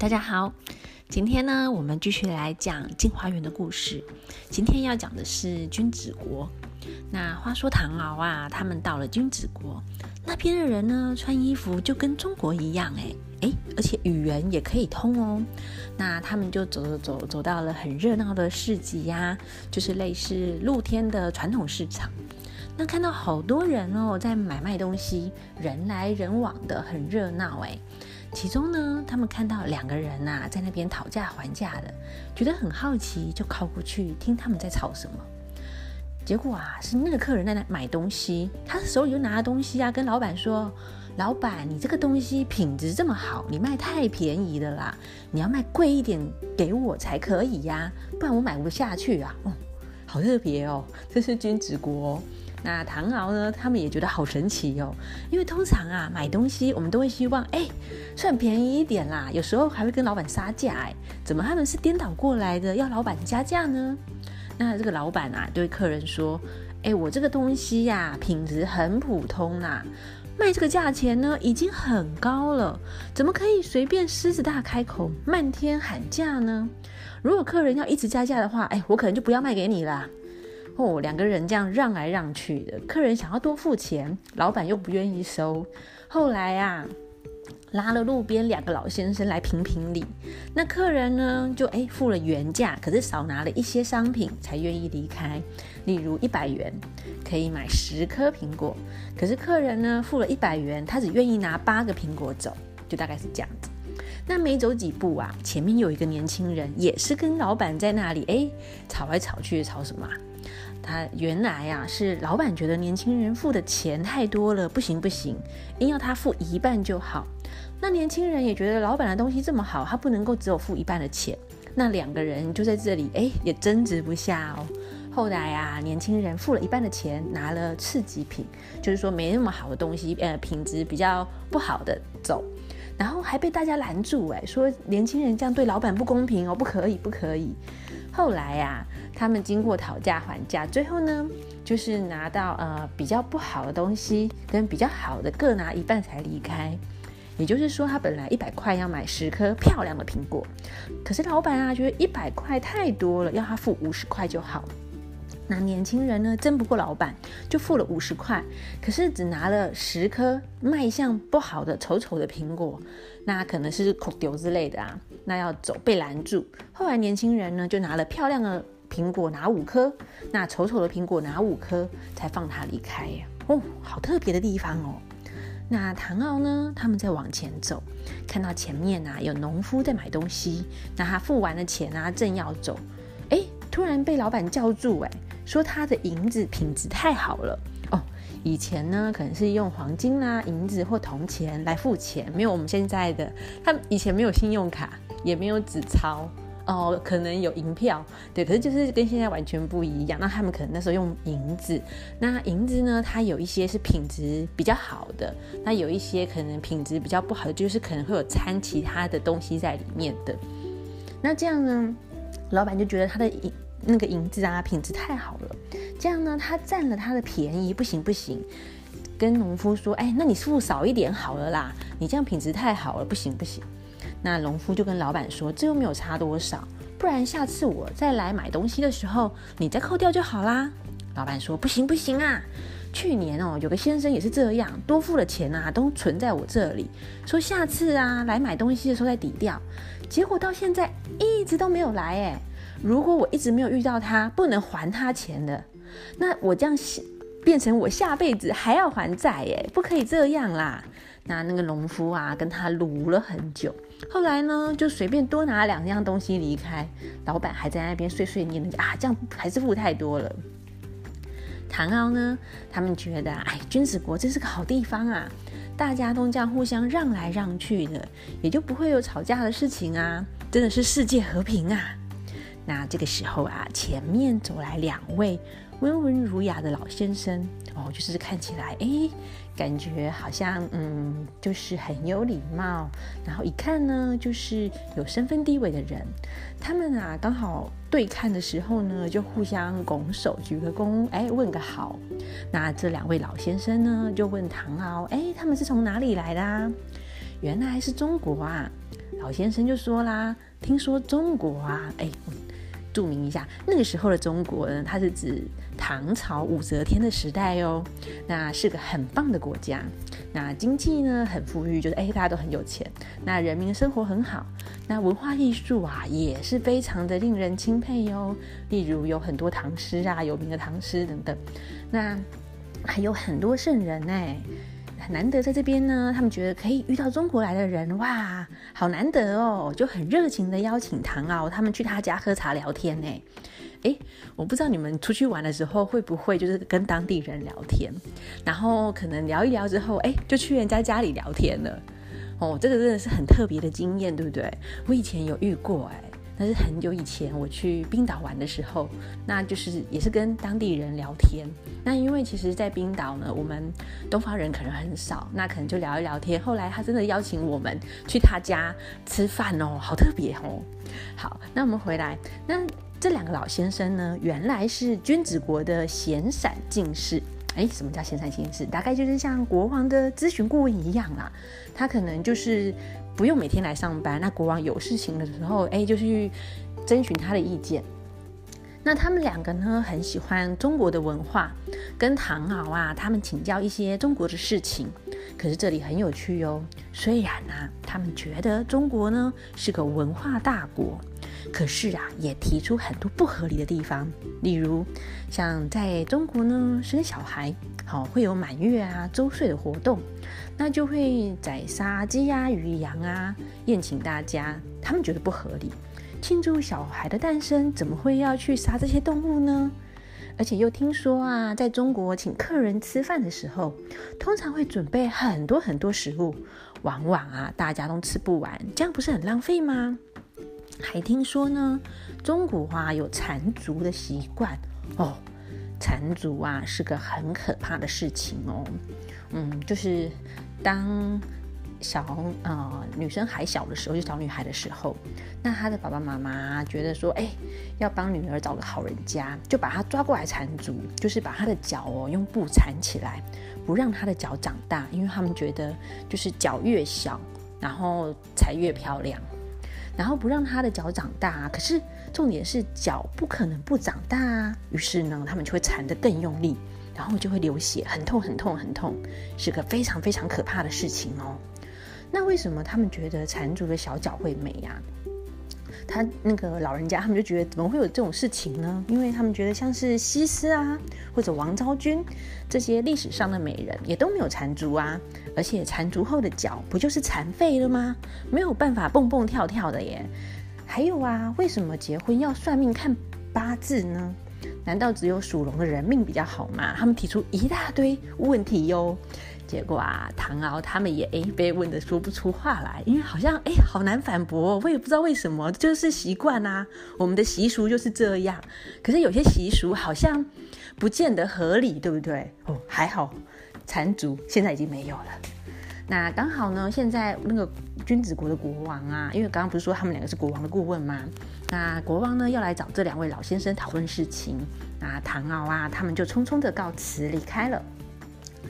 大家好，今天呢，我们继续来讲镜花缘的故事。今天要讲的是君子国。那话说唐敖啊，他们到了君子国那边的人呢，穿衣服就跟中国一样，哎哎，而且语言也可以通哦。那他们就走走走，走到了很热闹的市集呀，就是类似露天的传统市场。那看到好多人哦，在买卖东西，人来人往的，很热闹哎。其中呢，他们看到两个人呐，在那边讨价还价的，觉得很好奇，就靠过去听他们在吵什么。结果啊，是那个客人在那买东西，他手里就拿着东西啊，跟老板说：“老板，你这个东西品质这么好，你卖太便宜了啦，你要卖贵一点给我才可以呀，不然我买不下去啊。”哦，好特别哦，这是君子国。那唐敖呢？他们也觉得好神奇哦，因为通常啊买东西我们都会希望哎算便宜一点啦，有时候还会跟老板杀价哎，怎么他们是颠倒过来的，要老板加价呢？那这个老板啊对客人说：哎，我这个东西呀品质很普通啦，卖这个价钱呢已经很高了，怎么可以随便狮子大开口漫天喊价呢？如果客人要一直加价的话，哎，我可能就不要卖给你了。哦，两个人这样让来让去的，客人想要多付钱，老板又不愿意收。后来啊，拉了路边两个老先生来评评理。那客人呢，就哎付了原价，可是少拿了一些商品才愿意离开。例如一百元可以买十颗苹果，可是客人呢付了一百元，他只愿意拿八个苹果走，就大概是这样子。那没走几步啊，前面有一个年轻人，也是跟老板在那里哎吵来吵去，吵什么？他原来呀是老板觉得年轻人付的钱太多了，不行不行，硬要他付一半就好。那年轻人也觉得老板的东西这么好，他不能够只有付一半的钱。那两个人就在这里哎也争执不下哦。后来啊，年轻人付了一半的钱，拿了次级品，就是说没那么好的东西，呃，品质比较不好的走，然后还被大家拦住哎，说年轻人这样对老板不公平哦，不可以不可以。后来呀，他们经过讨价还价，最后呢，就是拿到呃比较不好的东西跟比较好的各拿一半才离开。也就是说，他本来一百块要买十颗漂亮的苹果，可是老板啊觉得一百块太多了，要他付五十块就好。那年轻人呢，争不过老板，就付了五十块，可是只拿了十颗卖相不好的丑丑的苹果，那可能是口丢之类的啊，那要走被拦住。后来年轻人呢，就拿了漂亮的苹果拿五颗，那丑丑的苹果拿五颗，才放他离开呀。哦，好特别的地方哦。那唐敖呢，他们在往前走，看到前面啊有农夫在买东西，那他付完了钱啊，正要走，哎，突然被老板叫住，哎。说他的银子品质太好了哦，以前呢可能是用黄金啦、银子或铜钱来付钱，没有我们现在的。他以前没有信用卡，也没有纸钞哦，可能有银票，对，可是就是跟现在完全不一样。那他们可能那时候用银子，那银子呢，它有一些是品质比较好的，那有一些可能品质比较不好的，就是可能会有掺其他的东西在里面的。那这样呢，老板就觉得他的银。那个银子啊，品质太好了，这样呢，他占了他的便宜，不行不行，跟农夫说，哎，那你付少一点好了啦，你这样品质太好了，不行不行。那农夫就跟老板说，这又没有差多少，不然下次我再来买东西的时候，你再扣掉就好啦。老板说，不行不行啊，去年哦，有个先生也是这样，多付了钱啊，都存在我这里，说下次啊来买东西的时候再抵掉，结果到现在一直都没有来，哎。如果我一直没有遇到他，不能还他钱的，那我这样变成我下辈子还要还债耶，不可以这样啦。那那个农夫啊，跟他撸了很久，后来呢，就随便多拿两样东西离开。老板还在那边碎碎念啊，这样还是付太多了。唐敖呢，他们觉得，哎，君子国真是个好地方啊，大家都这样互相让来让去的，也就不会有吵架的事情啊，真的是世界和平啊。那这个时候啊，前面走来两位温文儒雅的老先生哦，就是看起来哎，感觉好像嗯，就是很有礼貌，然后一看呢，就是有身份地位的人。他们啊，刚好对看的时候呢，就互相拱手举个躬，哎，问个好。那这两位老先生呢，就问唐敖，哎，他们是从哪里来的？啊原来是中国啊。老先生就说啦：“听说中国啊，哎，注明一下，那个时候的中国呢，它是指唐朝武则天的时代哦，那是个很棒的国家。那经济呢很富裕，就是哎，大家都很有钱，那人民的生活很好，那文化艺术啊也是非常的令人钦佩哟。例如有很多唐诗啊，有名的唐诗等等，那还有很多圣人哎。”很难得在这边呢，他们觉得可以遇到中国来的人，哇，好难得哦，就很热情的邀请唐敖他们去他家喝茶聊天呢。哎，我不知道你们出去玩的时候会不会就是跟当地人聊天，然后可能聊一聊之后，哎，就去人家家里聊天了。哦，这个真的是很特别的经验，对不对？我以前有遇过，哎。那是很久以前我去冰岛玩的时候，那就是也是跟当地人聊天。那因为其实，在冰岛呢，我们东方人可能很少，那可能就聊一聊天。后来他真的邀请我们去他家吃饭哦，好特别哦。好，那我们回来，那这两个老先生呢，原来是君子国的闲散进士。哎，什么叫闲散进士？大概就是像国王的咨询顾问一样啦。他可能就是。不用每天来上班，那国王有事情的时候，哎，就去征询他的意见。那他们两个呢，很喜欢中国的文化，跟唐敖啊，他们请教一些中国的事情。可是这里很有趣哟，虽然呢，他们觉得中国呢是个文化大国，可是啊，也提出很多不合理的地方，例如像在中国呢生小孩，好会有满月啊、周岁的活动。那就会宰杀鸡鸭鱼羊啊，宴请大家。他们觉得不合理，庆祝小孩的诞生，怎么会要去杀这些动物呢？而且又听说啊，在中国请客人吃饭的时候，通常会准备很多很多食物，往往啊大家都吃不完，这样不是很浪费吗？还听说呢，中国啊有缠足的习惯。哦，缠足啊是个很可怕的事情哦，嗯，就是。当小红呃女生还小的时候，就小女孩的时候，那她的爸爸妈妈觉得说，哎，要帮女儿找个好人家，就把她抓过来缠足，就是把她的脚哦用布缠起来，不让她的脚长大，因为他们觉得就是脚越小，然后才越漂亮，然后不让他的脚长大，可是重点是脚不可能不长大啊，于是呢，他们就会缠得更用力。然后就会流血，很痛很痛很痛，是个非常非常可怕的事情哦。那为什么他们觉得缠足的小脚会美呀？他那个老人家他们就觉得怎么会有这种事情呢？因为他们觉得像是西施啊，或者王昭君这些历史上的美人也都没有缠足啊，而且缠足后的脚不就是残废了吗？没有办法蹦蹦跳跳的耶。还有啊，为什么结婚要算命看八字呢？难道只有属龙的人命比较好吗？他们提出一大堆问题哟，结果啊，唐敖他们也哎被问的说不出话来，因为好像哎好难反驳，我也不知道为什么，就是习惯啊，我们的习俗就是这样。可是有些习俗好像不见得合理，对不对？哦，还好缠足现在已经没有了。那刚好呢，现在那个君子国的国王啊，因为刚刚不是说他们两个是国王的顾问吗？那国王呢要来找这两位老先生讨论事情。那唐敖啊，他们就匆匆的告辞离开了。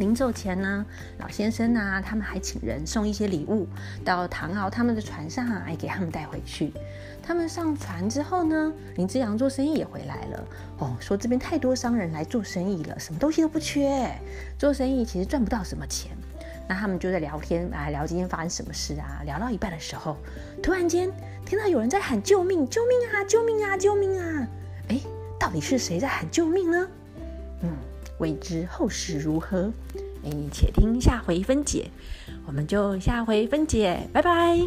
临走前呢，老先生啊，他们还请人送一些礼物到唐敖他们的船上，来给他们带回去。他们上船之后呢，林之阳做生意也回来了。哦，说这边太多商人来做生意了，什么东西都不缺，做生意其实赚不到什么钱。那他们就在聊天啊，聊今天发生什么事啊。聊到一半的时候，突然间听到有人在喊救命！救命啊！救命啊！救命啊！哎，到底是谁在喊救命呢？嗯，未知后事如何？哎，且听下回分解。我们就下回分解，拜拜。